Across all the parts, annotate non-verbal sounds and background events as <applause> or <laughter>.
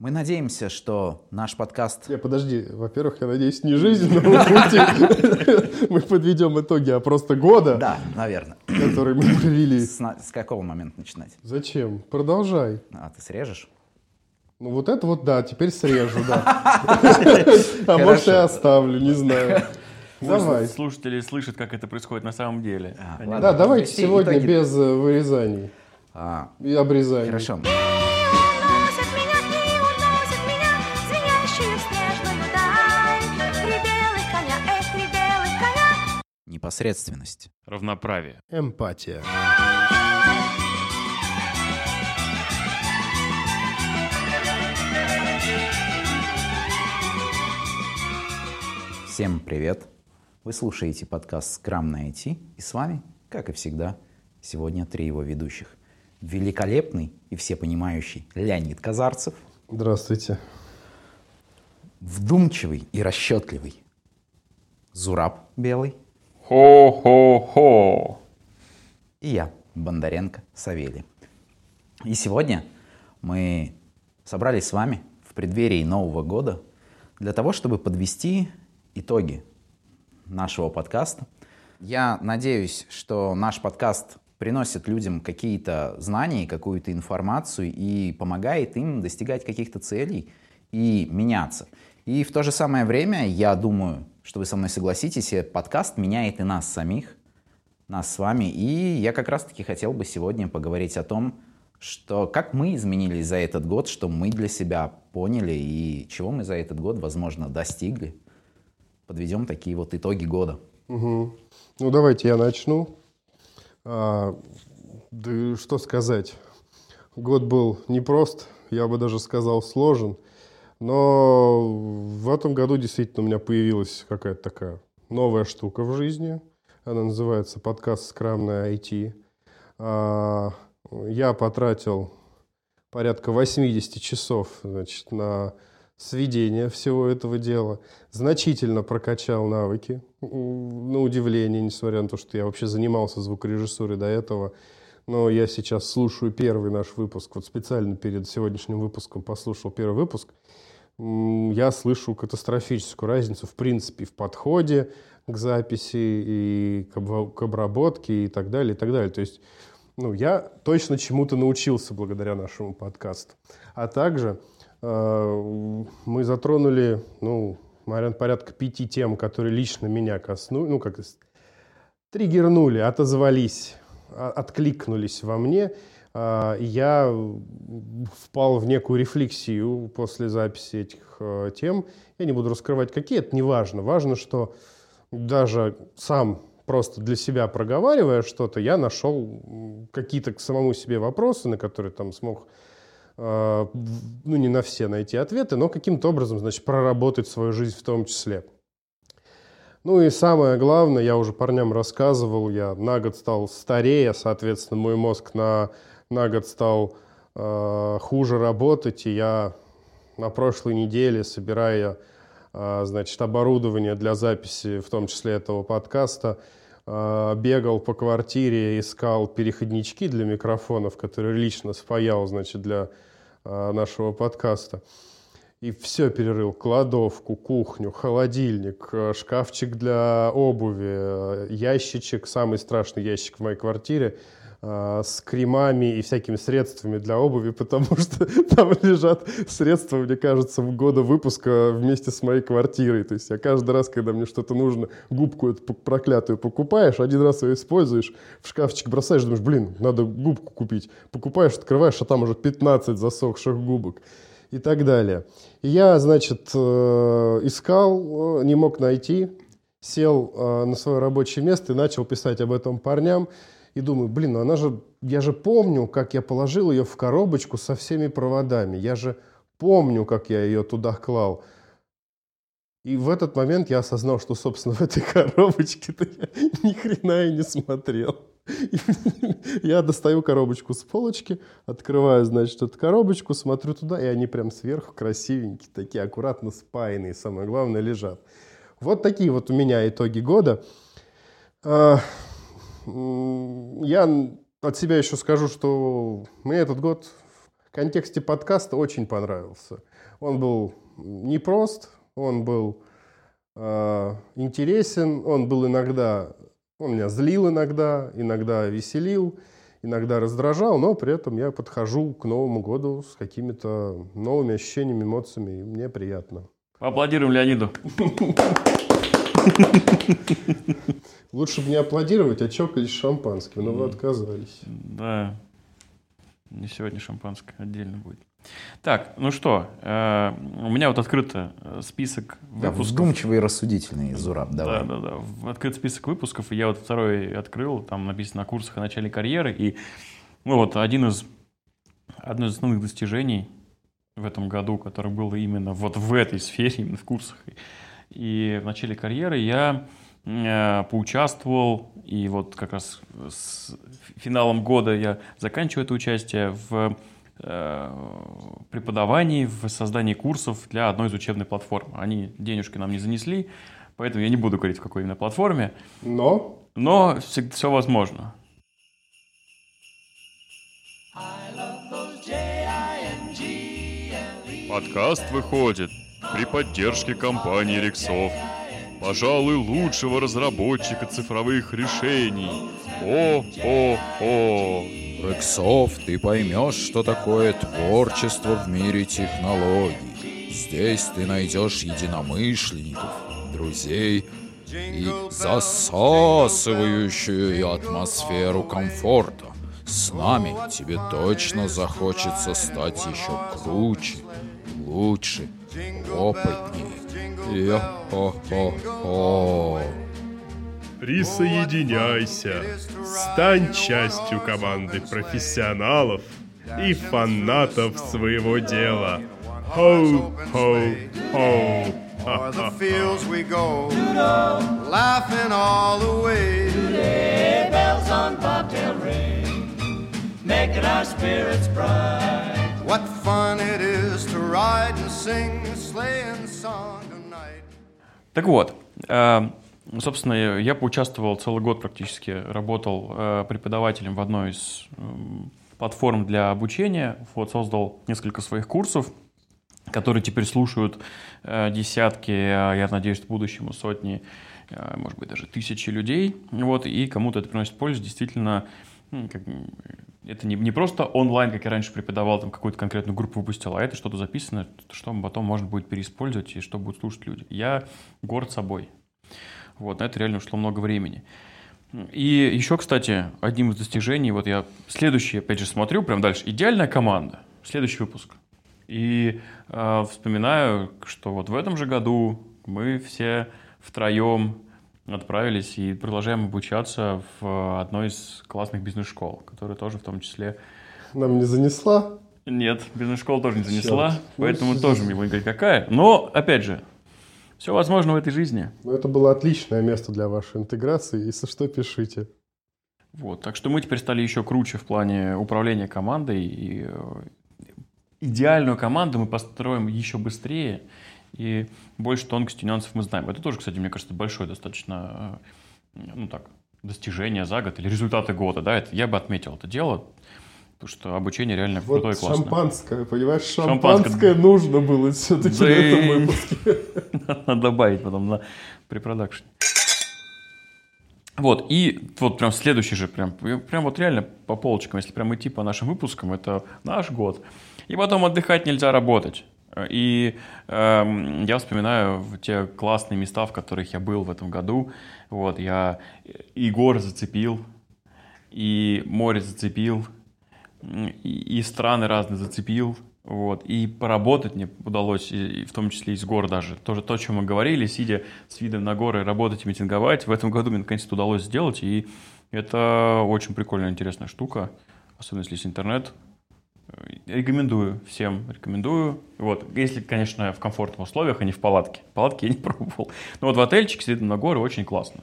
Мы надеемся, что наш подкаст... Не, подожди. Во-первых, я надеюсь, не жизненного пути <laughs> мы подведем итоги, а просто года, Да, наверное. который мы провели. С, какого момента начинать? Зачем? Продолжай. А ты срежешь? Ну вот это вот да, теперь срежу, да. <laughs> А может Хорошо. оставлю, не знаю. <laughs> Давай. Слушатели слышат, как это происходит на самом деле. А. Да, давайте сегодня без э, вырезаний А, и обрезаний. хорошо. уносят Непосредственность. Равноправие. Эмпатия. Всем привет. Вы слушаете подкаст «Скрам на IT». И с вами, как и всегда, сегодня три его ведущих. Великолепный и всепонимающий Леонид Казарцев, Здравствуйте. вдумчивый и расчетливый Зураб Белый Хо-хо-хо. и я, Бондаренко Савелий. И сегодня мы собрались с вами в преддверии Нового года для того, чтобы подвести итоги нашего подкаста. Я надеюсь, что наш подкаст приносит людям какие-то знания, какую-то информацию и помогает им достигать каких-то целей и меняться. И в то же самое время, я думаю, что вы со мной согласитесь, подкаст меняет и нас самих, нас с вами. И я как раз-таки хотел бы сегодня поговорить о том, что как мы изменились за этот год, что мы для себя поняли и чего мы за этот год, возможно, достигли. Подведем такие вот итоги года. Мгм. Ну, давайте я начну. А, да что сказать. Год был непрост, я бы даже сказал сложен. Но в этом году действительно у меня появилась какая-то такая новая штука в жизни. Она называется подкаст «Скрамное IT». А, Я потратил порядка 80 часов значит, на сведение всего этого дела. Значительно прокачал навыки, на удивление, несмотря на то, что я вообще занимался звукорежиссурой до этого. Но я сейчас слушаю первый наш выпуск, вот специально перед сегодняшним выпуском послушал первый выпуск. Я слышу катастрофическую разницу, в принципе, в подходе к записи и к обработке и так далее, и так далее. То есть ну, я точно чему-то научился благодаря нашему подкасту. А также э, мы затронули, ну, наверное, порядка пяти тем, которые лично меня коснулись, ну, как триггернули, отозвались, а- откликнулись во мне. А, я впал в некую рефлексию после записи этих э, тем. Я не буду раскрывать, какие, это не важно. Важно, что даже сам просто для себя проговаривая что-то, я нашел какие-то к самому себе вопросы, на которые там смог, э, ну, не на все найти ответы, но каким-то образом, значит, проработать свою жизнь в том числе. Ну и самое главное, я уже парням рассказывал, я на год стал старее, соответственно, мой мозг на, на год стал э, хуже работать, и я на прошлой неделе, собирая, э, значит, оборудование для записи, в том числе этого подкаста, э, бегал по квартире, искал переходнички для микрофонов, которые лично спаял, значит, для э, нашего подкаста. И все перерыл. Кладовку, кухню, холодильник, э, шкафчик для обуви, э, ящичек, самый страшный ящик в моей квартире, э, с кремами и всякими средствами для обуви, <laughs> потому что там лежат средства, мне кажется, года выпуска вместе с моей квартирой. То есть я каждый раз, когда мне что-то нужно, губку эту проклятую покупаешь, один раз ее используешь, в шкафчик бросаешь, думаешь, блин, надо губку купить. Покупаешь, открываешь, а там уже 15 засохших губок и так далее. Я, значит, э, искал, э, не мог найти, сел э, на свое рабочее место и начал писать об этом парням. И думаю, блин, ну она же, я же помню, как я положил ее в коробочку со всеми проводами. Я же помню, как я ее туда клал. И в этот момент я осознал, что, собственно, в этой <laughs> коробочке-то я ни хрена и не смотрел. <laughs> Я достаю коробочку с полочки, открываю, значит, эту коробочку, смотрю туда, и они прям сверху красивенькие, такие аккуратно спаянные, самое главное, лежат. Вот такие вот у меня итоги года. А, Я от себя еще скажу, что мне этот год в контексте подкаста очень понравился. Он был непрост, он был э, интересен, он был иногда, он меня злил иногда, иногда веселил, иногда раздражал, но при этом я подхожу к Новому году с какими-то новыми ощущениями, эмоциями, и мне приятно. Поаплодируем Леониду. Лучше бы не аплодировать, а чокались шампанским, но вы отказались. Да. Не сегодня шампанское отдельно будет. Так, ну что, э, у меня вот открыт э, список Да, выпусков. вдумчивый и рассудительный, Зураб, давай. Да, да, да. Открыт список выпусков, и я вот второй открыл, там написано о курсах о начале карьеры, и ну вот один из, одно из основных достижений в этом году, который был именно вот в этой сфере, именно в курсах. И в начале карьеры я э, поучаствовал, и вот как раз с финалом года я заканчиваю это участие в преподавании, в создании курсов для одной из учебной платформ. Они денежки нам не занесли, поэтому я не буду говорить, в какой именно платформе, Но но все возможно. Подкаст выходит при поддержке компании Рексофт. Пожалуй, лучшего разработчика цифровых решений. О-о-о. Рексов, ты поймешь, что такое творчество в мире технологий. Здесь ты найдешь единомышленников, друзей и засасывающую атмосферу комфорта. С нами тебе точно захочется стать еще круче, лучше, опытнее. Йо-хо-хо-хо. Присоединяйся, стань частью команды профессионалов и фанатов своего дела. Хоу-хоу-хоу. O'er the fields we go, laughing all the way. What fun it is to ride and sing a sleighing song tonight. Так вот, э, собственно, я поучаствовал целый год практически, работал э, преподавателем в одной из м, платформ для обучения, вот создал несколько своих курсов, которые теперь слушают э, десятки, а я надеюсь, в будущем сотни, э, может быть, даже тысячи людей, вот, и кому-то это приносит пользу, действительно, как, это не, не просто онлайн, как я раньше преподавал, там какую-то конкретную группу выпустил, а это что-то записано, что потом можно будет переиспользовать и что будут слушать люди. Я горд собой. Вот, на это реально ушло много времени. И еще, кстати, одним из достижений, вот я следующий, опять же, смотрю, прям дальше, идеальная команда, следующий выпуск. И э, вспоминаю, что вот в этом же году мы все втроем отправились и продолжаем обучаться в одной из классных бизнес-школ, которая тоже в том числе... нам не занесла. Нет, бизнес-школа тоже не занесла, Черт. поэтому Ну, тоже говорить какая. Но, опять же, все возможно в этой жизни. Но это было отличное место для вашей интеграции. Если что, пишите. Вот, так что мы теперь стали еще круче в плане управления командой. И э, идеальную команду мы построим еще быстрее. И больше тонкостей, нюансов мы знаем. Это тоже, кстати, мне кажется, большое достаточно, э, ну так, достижение за год или результаты года. Да? Это, я бы отметил это дело, потому что обучение реально Вот крутое и классное. шампанское, понимаешь, Шампанское. шампанское нужно было все-таки Да в этом выпуске. <laughs> Надо добавить потом на препродакшн. Вот, и вот прям следующий же, прям, прям вот реально по полочкам, если прям идти по нашим выпускам, это наш год. И потом отдыхать нельзя работать. И эм, я вспоминаю те классные места, в которых я был в этом году. Вот, я и горы зацепил, и море зацепил, и, и страны разные зацепил. Вот, и поработать мне удалось, и, и в том числе и с гор даже. Тоже то, о чем мы говорили, сидя с видом на горы, работать и митинговать. В этом году мне наконец это удалось сделать, и это очень прикольная, интересная штука, особенно если есть интернет. Э, Рекомендую всем, рекомендую. Вот, если, конечно, в комфортных условиях, а не в палатке. Палатки я не <laughs> пробовал. Но вот в отельчике с видом на горы очень классно.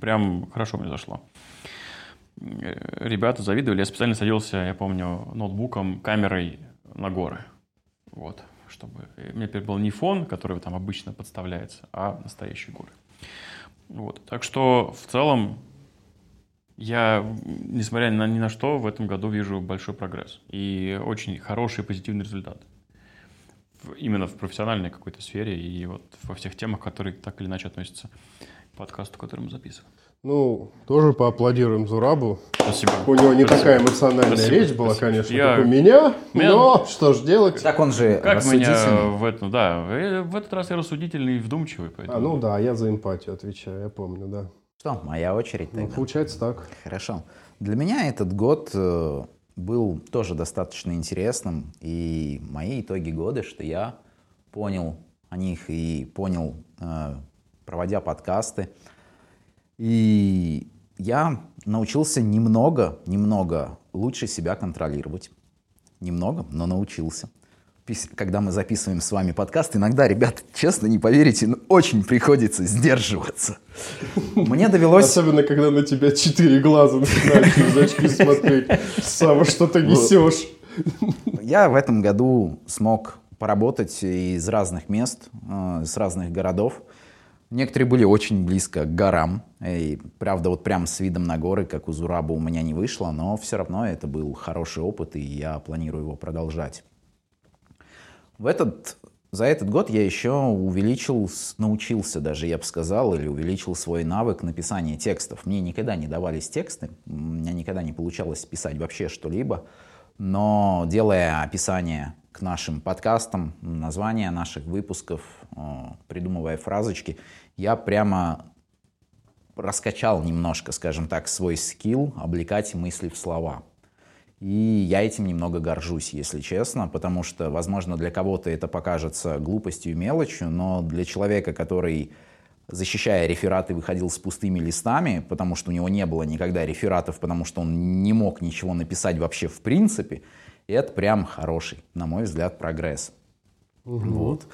Прям хорошо мне зашло. Э, Ребята завидовали. Я специально садился, я помню, ноутбуком, камерой на горы. Вот, чтобы... и У меня теперь был не фон, который там обычно подставляется, а настоящие горы. Вот. Так что в целом Я, несмотря на ни на что, в этом году вижу большой прогресс и очень хороший позитивный результат. Именно в профессиональной какой-то сфере и вот во всех темах, которые так или иначе относятся к подкасту, который мы записываем. Ну, тоже поаплодируем Зурабу. Спасибо. У него не Спасибо. такая эмоциональная Спасибо, речь была, спасибо. конечно, Я- как у меня, Меня- но что ж делать? Так он же Как меня рассудительный. в этом, да, э, в этот раз я рассудительный и вдумчивый, поэтому... А, ну да, я за эмпатию отвечаю, я помню, да. Что, моя очередь Ну, тогда? получается так. Хорошо. Для меня этот год э, был тоже достаточно интересным. И мои итоги года, что я понял о них и понял, э, проводя подкасты. И я научился немного, немного лучше себя контролировать. Немного, но научился. Когда мы записываем с вами подкаст, иногда, ребят, честно, не поверите, но очень приходится сдерживаться. Мне довелось... Особенно, когда на тебя четыре глаза начинают через очки смотреть. Сава, что ты несешь? Я в этом году смог поработать из разных мест, э, с разных городов. Некоторые были очень близко к горам. И, правда, вот прям с видом на горы, как у Зураба, у меня не вышло, но все равно это был хороший опыт, и я планирую его продолжать. В этот, за этот год я еще увеличил, научился даже, я бы сказал, или увеличил свой навык написания текстов. Мне никогда не давались тексты, у меня никогда не получалось писать вообще что-либо, но делая описание к нашим подкастам, названия наших выпусков, придумывая фразочки, я прямо раскачал немножко, скажем так, свой скилл облекать мысли в слова. И я этим немного горжусь, если честно, потому что, возможно, для кого-то это покажется глупостью и мелочью, но для человека, который, защищая рефераты, выходил с пустыми листами, потому что у него не было никогда рефератов, потому что он не мог ничего написать вообще в принципе, это прям хороший, на мой взгляд, прогресс. Вот.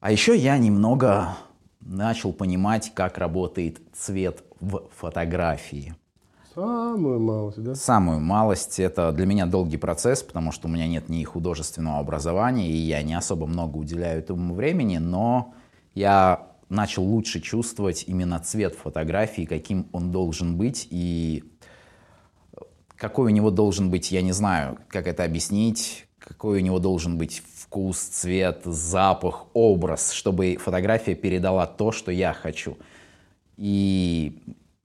А еще я немного начал понимать, как работает цвет в фотографии. Самую малость, да? Самую малость это для меня долгий процесс, потому что у меня нет ни художественного образования, и я не особо много уделяю этому времени, но я начал лучше чувствовать именно цвет фотографии, каким он должен быть, и какой у него должен быть, я не знаю, как это объяснить, какой у него должен быть вкус, цвет, запах, образ, чтобы фотография передала то, что я хочу. И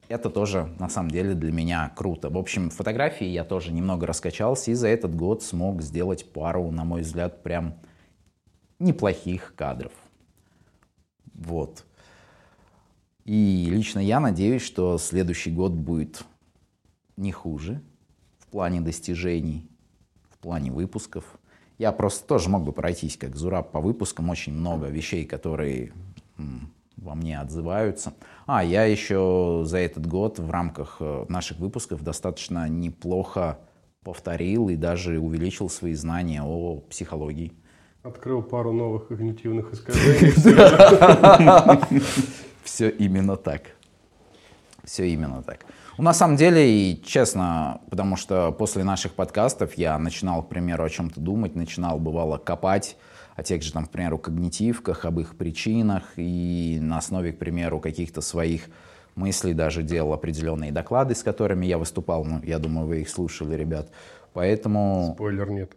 это тоже, на самом деле, для меня круто. В общем, фотографии я тоже немного раскачался, и за этот год смог сделать пару, на мой взгляд, прям неплохих кадров. Вот. И лично я надеюсь, что следующий год будет не хуже в плане достижений, в плане выпусков. Я просто тоже мог бы пройтись как Зураб по выпускам. Очень много вещей, которые во мне отзываются. А, я еще за этот год в рамках э, наших выпусков достаточно неплохо повторил и даже увеличил свои знания о психологии. Открыл пару новых когнитивных <laughs> искажений. Все именно так. Все именно так. Ну, на самом деле, и честно, потому что после наших подкастов я начинал, к примеру, о чем-то думать, начинал, бывало, копать о тех же, там, к примеру, когнитивках, об их причинах, и на основе, к примеру, каких-то своих мыслей даже делал определенные доклады, с которыми я выступал. Ну, я думаю, вы их слушали, ребят. Поэтому... Спойлер нет.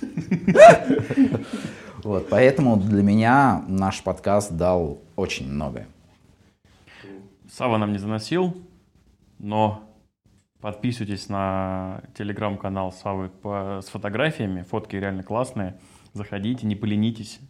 <laughs> Вот, поэтому для меня наш подкаст дал очень многое. Сава нам не заносил, но подписывайтесь на телеграм-канал Савы по- с фотографиями. Фотки реально классные. Заходите, не поленитесь.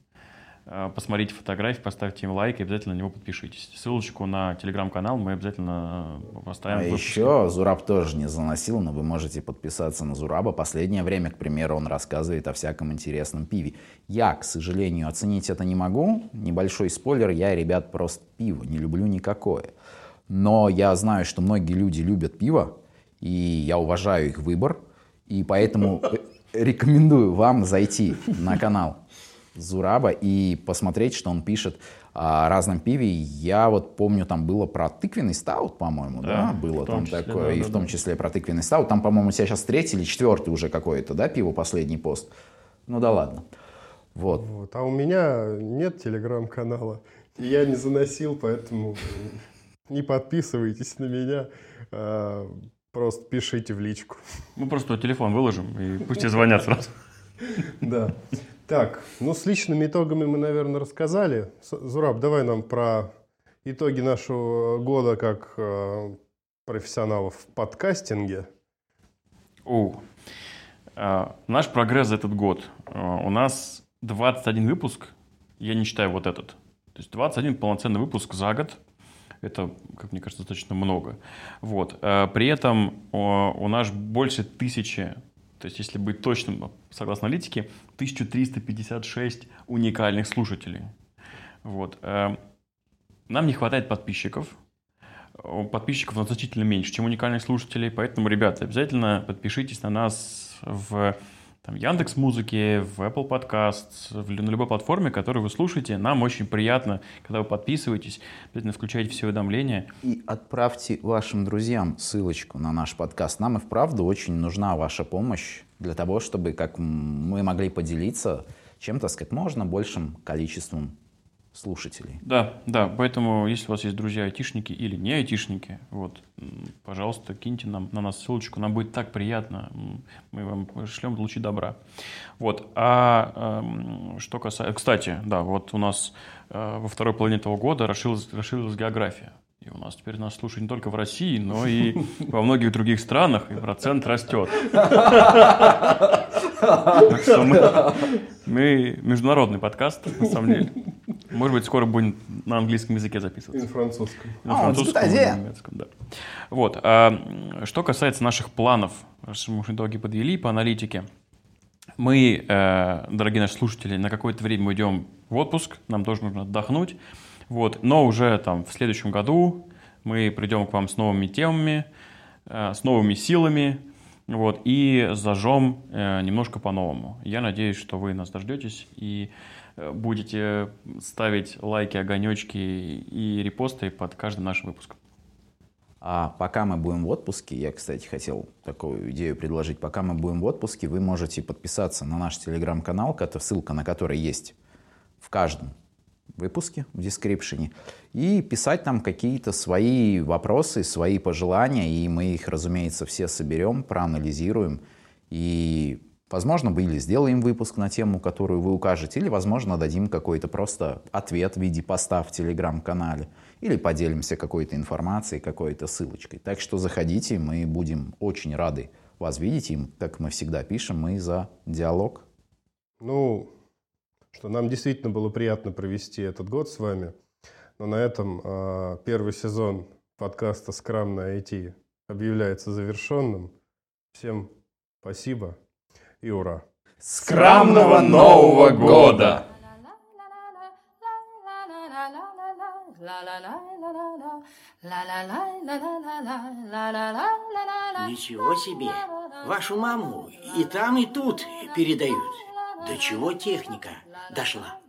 Э, Посмотрите фотографии, поставьте им лайк и обязательно на него подпишитесь. Ссылочку на телеграм-канал мы обязательно э, поставим. А еще Зураб тоже не заносил, но вы можете подписаться на Зураба. Последнее время, к примеру, он рассказывает о всяком интересном пиве. Я, к сожалению, оценить это не могу. Небольшой спойлер, я, ребят, просто пиво не люблю никакое. Но я знаю, что многие люди любят пиво, и я уважаю их выбор. И поэтому э, рекомендую вам зайти на канал Зураба и посмотреть, что он пишет о разном пиве. Я вот помню, там было про тыквенный стаут, по-моему, да, Да, было там числе, такое, да, и да, в том да. числе про тыквенный стаут. Там, по-моему, сейчас третий или четвертый уже какое-то, да, пиво, последний пост. Ну да ладно. Вот. Вот. А у меня нет телеграм-канала. И я не заносил, поэтому Не подписывайтесь на меня, а, просто пишите в личку. Мы просто телефон выложим, и пусть тебе звонят сразу. Да. Так, ну с личными итогами мы, наверное, рассказали. Зураб, давай нам про итоги нашего года как э, профессионалов в подкастинге. О, а, наш прогресс за этот год. А, У нас 21 выпуск, я не считаю вот этот. То есть 21 полноценный выпуск за год. Это, как мне кажется, достаточно много. Вот. А, При этом у нас больше тысячи, то есть если быть точным, согласно аналитике, 1356 уникальных слушателей. Вот. А, Нам не хватает подписчиков. У подписчиков значительно меньше, чем уникальных слушателей. Поэтому, ребята, обязательно подпишитесь на нас в там, Яндекс Музыке, в Apple Podcasts, в, на любой платформе, которую вы слушаете. Нам очень приятно, когда вы подписываетесь, обязательно включайте все уведомления. И отправьте вашим друзьям ссылочку на наш подкаст. Нам и вправду очень нужна ваша помощь для того, чтобы как мы могли поделиться чем-то с можно большим количеством слушателей. Да, да, поэтому, если у вас есть друзья айтишники или не айтишники, вот, пожалуйста, киньте нам, на нас ссылочку, нам будет так приятно, мы вам шлем лучи добра. Вот, а эм, что касается... Кстати, да, вот у нас э, во второй половине этого года расширилась, расширилась география. И у нас теперь нас слушают не только в России, но и <laughs> во многих других странах, и процент растет. <laughs> Так что мы, мы международный подкаст, на самом деле. Может быть, скоро будем на английском языке И записываться. на французском. На А, французском и это на немецком, да. Вот. а, что касается наших планов, раз мы уже итоги подвели по аналитике, мы, э, дорогие наши слушатели, на какое-то время уйдем в отпуск, нам тоже нужно отдохнуть, вот, но уже там в следующем году мы придем к вам с новыми темами, э, с новыми силами, вот, и зажжем э, немножко по-новому. Я надеюсь, что вы нас дождетесь и будете ставить лайки, огонечки и репосты под каждым нашим выпуском. А пока мы будем в отпуске, я, кстати, хотел такую идею предложить. Пока мы будем в отпуске, вы можете подписаться на наш телеграм-канал, ссылка на который есть в каждом выпуске, в дескрипшене, и писать нам какие-то свои вопросы, свои пожелания, и мы их, разумеется, все соберем, проанализируем, и, возможно, мы или сделаем выпуск на тему, которую вы укажете, или, возможно, дадим какой-то просто ответ в виде поста в телеграм-канале, или поделимся какой-то информацией, какой-то ссылочкой. Так что заходите, мы будем очень рады вас видеть, и, как мы всегда пишем, мы за диалог. Ну, что нам действительно было приятно провести этот год с вами. Но на этом а, первый сезон подкаста «Скрам на IT» объявляется завершенным. Всем спасибо и ура! Скромного Нового года! Ничего себе! Вашу маму и там, и тут передают. До чего техника дошла?